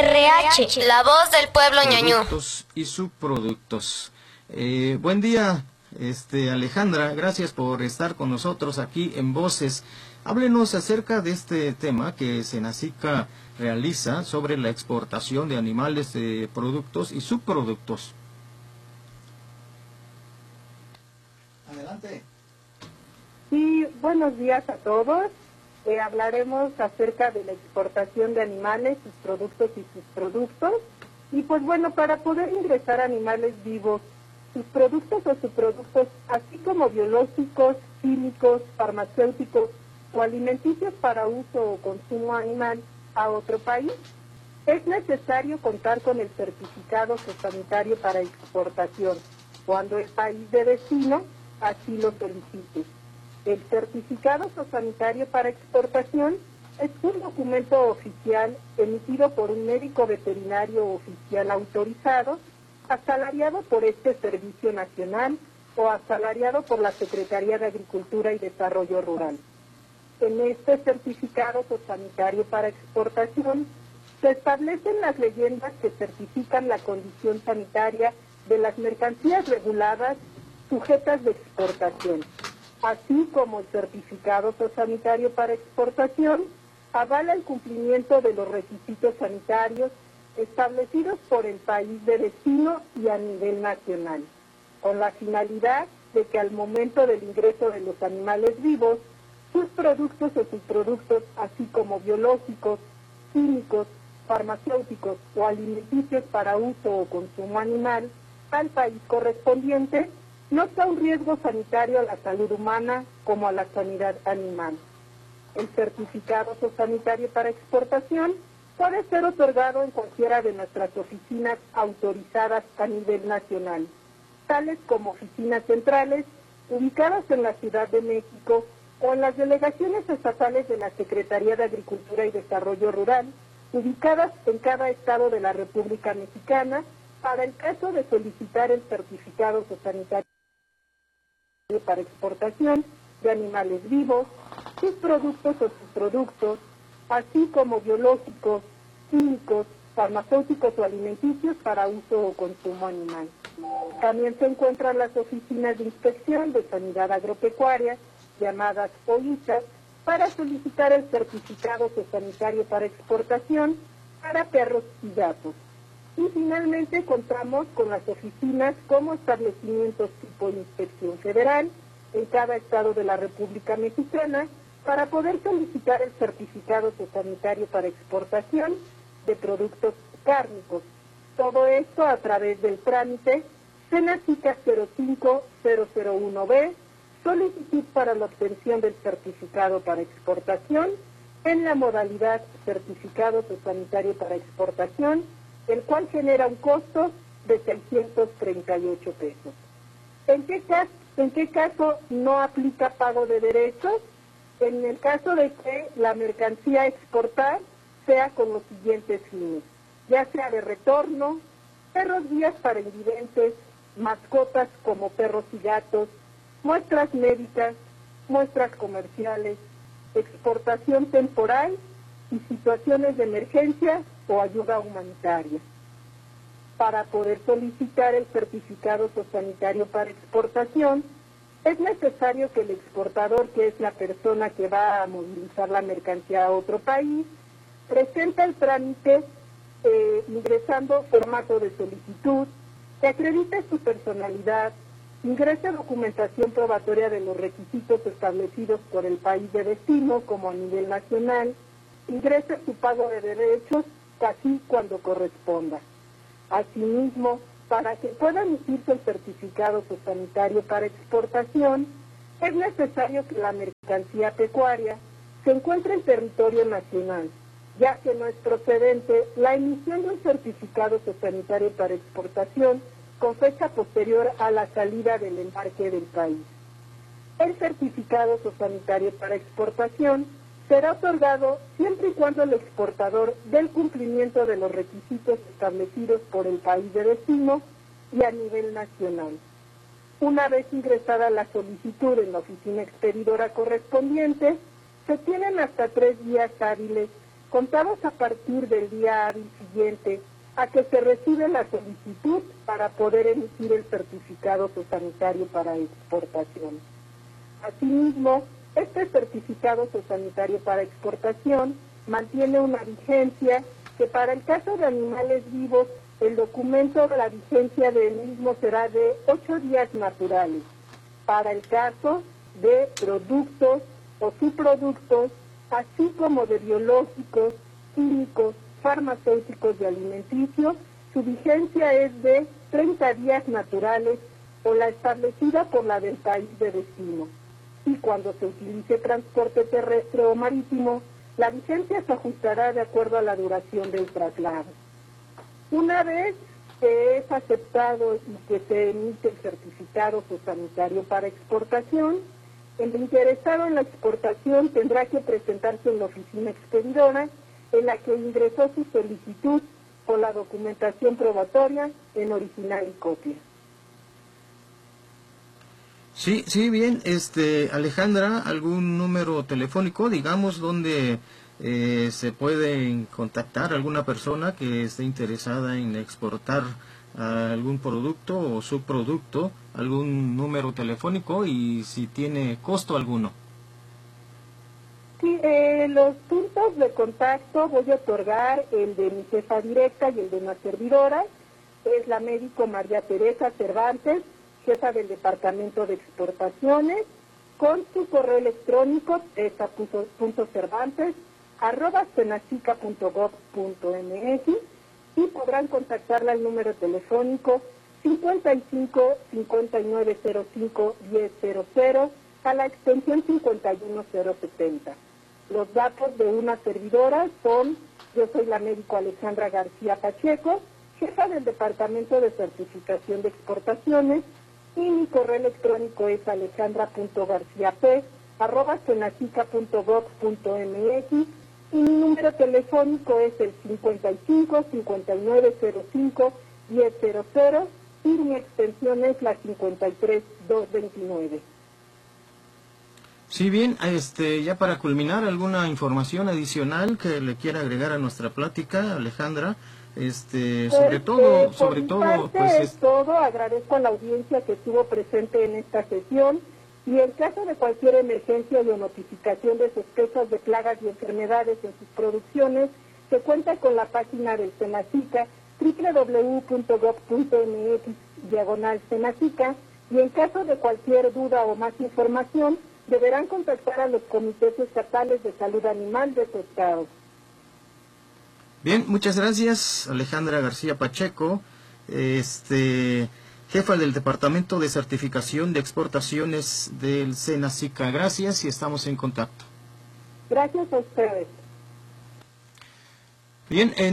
RH, la voz del pueblo ñañú. Productos y subproductos. Eh, buen día, este Alejandra, gracias por estar con nosotros aquí en Voces. Háblenos acerca de este tema que Senacica realiza sobre la exportación de animales de productos y subproductos. Adelante. Sí, buenos días a todos. Eh, hablaremos acerca de la exportación de animales, sus productos y sus productos. Y pues bueno, para poder ingresar animales vivos, sus productos o subproductos, así como biológicos, químicos, farmacéuticos o alimenticios para uso o consumo animal a otro país, es necesario contar con el certificado sanitario para exportación, cuando el país de destino así lo solicite. El certificado sanitario para exportación es un documento oficial emitido por un médico veterinario oficial autorizado, asalariado por este Servicio Nacional o asalariado por la Secretaría de Agricultura y Desarrollo Rural. En este certificado sanitario para exportación se establecen las leyendas que certifican la condición sanitaria de las mercancías reguladas sujetas de exportación así como el certificado sanitario para exportación, avala el cumplimiento de los requisitos sanitarios establecidos por el país de destino y a nivel nacional, con la finalidad de que al momento del ingreso de los animales vivos, sus productos o subproductos, así como biológicos, químicos, farmacéuticos o alimenticios para uso o consumo animal, al país correspondiente, no está un riesgo sanitario a la salud humana como a la sanidad animal. El certificado sanitario para exportación puede ser otorgado en cualquiera de nuestras oficinas autorizadas a nivel nacional, tales como oficinas centrales ubicadas en la Ciudad de México o en las delegaciones estatales de la Secretaría de Agricultura y Desarrollo Rural, ubicadas en cada estado de la República Mexicana, para el caso de solicitar el certificado sanitario para exportación de animales vivos, sus productos o subproductos, así como biológicos, químicos, farmacéuticos o alimenticios para uso o consumo animal. También se encuentran las oficinas de inspección de sanidad agropecuaria, llamadas OISAS, para solicitar el certificado sanitario para exportación para perros y gatos. Y finalmente contamos con las oficinas como establecimientos tipo inspección federal en cada estado de la República Mexicana para poder solicitar el certificado sanitario para exportación de productos cárnicos. Todo esto a través del trámite Senacica 05001B, solicitud para la obtención del certificado para exportación en la modalidad certificado sanitario para exportación el cual genera un costo de 638 pesos. ¿En qué, caso, ¿En qué caso no aplica pago de derechos? En el caso de que la mercancía a exportar sea con los siguientes fines, ya sea de retorno, perros guías para invidentes, mascotas como perros y gatos, muestras médicas, muestras comerciales, exportación temporal y situaciones de emergencia o ayuda humanitaria. Para poder solicitar el certificado sanitario para exportación, es necesario que el exportador, que es la persona que va a movilizar la mercancía a otro país, presente el trámite eh, ingresando formato de solicitud, que acredite su personalidad, ingrese documentación probatoria de los requisitos establecidos por el país de destino como a nivel nacional, ingrese su pago de derechos así cuando corresponda. Asimismo, para que pueda emitirse el certificado sanitario para exportación, es necesario que la mercancía pecuaria se encuentre en territorio nacional, ya que no es procedente la emisión de un certificado sanitario para exportación con fecha posterior a la salida del embarque del país. El certificado sanitario para exportación será otorgado siempre y cuando el exportador dé el cumplimiento de los requisitos establecidos por el país de destino y a nivel nacional. Una vez ingresada la solicitud en la oficina expedidora correspondiente, se tienen hasta tres días hábiles contados a partir del día hábil siguiente a que se recibe la solicitud para poder emitir el certificado sanitario para exportación. Asimismo, este certificado sanitario para exportación mantiene una vigencia que para el caso de animales vivos, el documento de la vigencia del mismo será de ocho días naturales. Para el caso de productos o subproductos, así como de biológicos, químicos, farmacéuticos y alimenticios, su vigencia es de 30 días naturales o la establecida por la del país de destino. Y cuando se utilice transporte terrestre o marítimo, la vigencia se ajustará de acuerdo a la duración del traslado. Una vez que es aceptado y que se emite el certificado sanitario para exportación, el interesado en la exportación tendrá que presentarse en la oficina expedidora en la que ingresó su solicitud con la documentación probatoria en original y copia. Sí, sí, bien, este, Alejandra, algún número telefónico, digamos, donde eh, se puede contactar alguna persona que esté interesada en exportar algún producto o subproducto, algún número telefónico y si tiene costo alguno. Sí, eh, los puntos de contacto voy a otorgar el de mi jefa directa y el de una servidora. Es la médico María Teresa Cervantes, jefa del Departamento de Exportaciones, con su correo electrónico, cervantes arroba y podrán contactarla al número telefónico 55 5905 1000 a la extensión 51070. Los datos de una servidora son, yo soy la médico Alejandra García Pacheco, jefa del Departamento de Certificación de Exportaciones, y mi correo electrónico es alejandra.garciap arroba y mi número telefónico es el 55 5905 1000 y mi extensión es la 53229. Sí, bien, este, ya para culminar, ¿alguna información adicional que le quiera agregar a nuestra plática, Alejandra? Este, sobre pues, todo, sobre todo, parte pues es todo. Agradezco a la audiencia que estuvo presente en esta sesión y en caso de cualquier emergencia o notificación de sospechas de plagas y enfermedades en sus producciones, se cuenta con la página del Senacica www.gov.mx diagonal Senacica y en caso de cualquier duda o más información deberán contactar a los comités estatales de salud animal de su estado. Bien, muchas gracias, Alejandra García Pacheco, este, jefa del Departamento de Certificación de Exportaciones del SENACICA. Gracias y estamos en contacto. Gracias a ustedes. Bien, eh,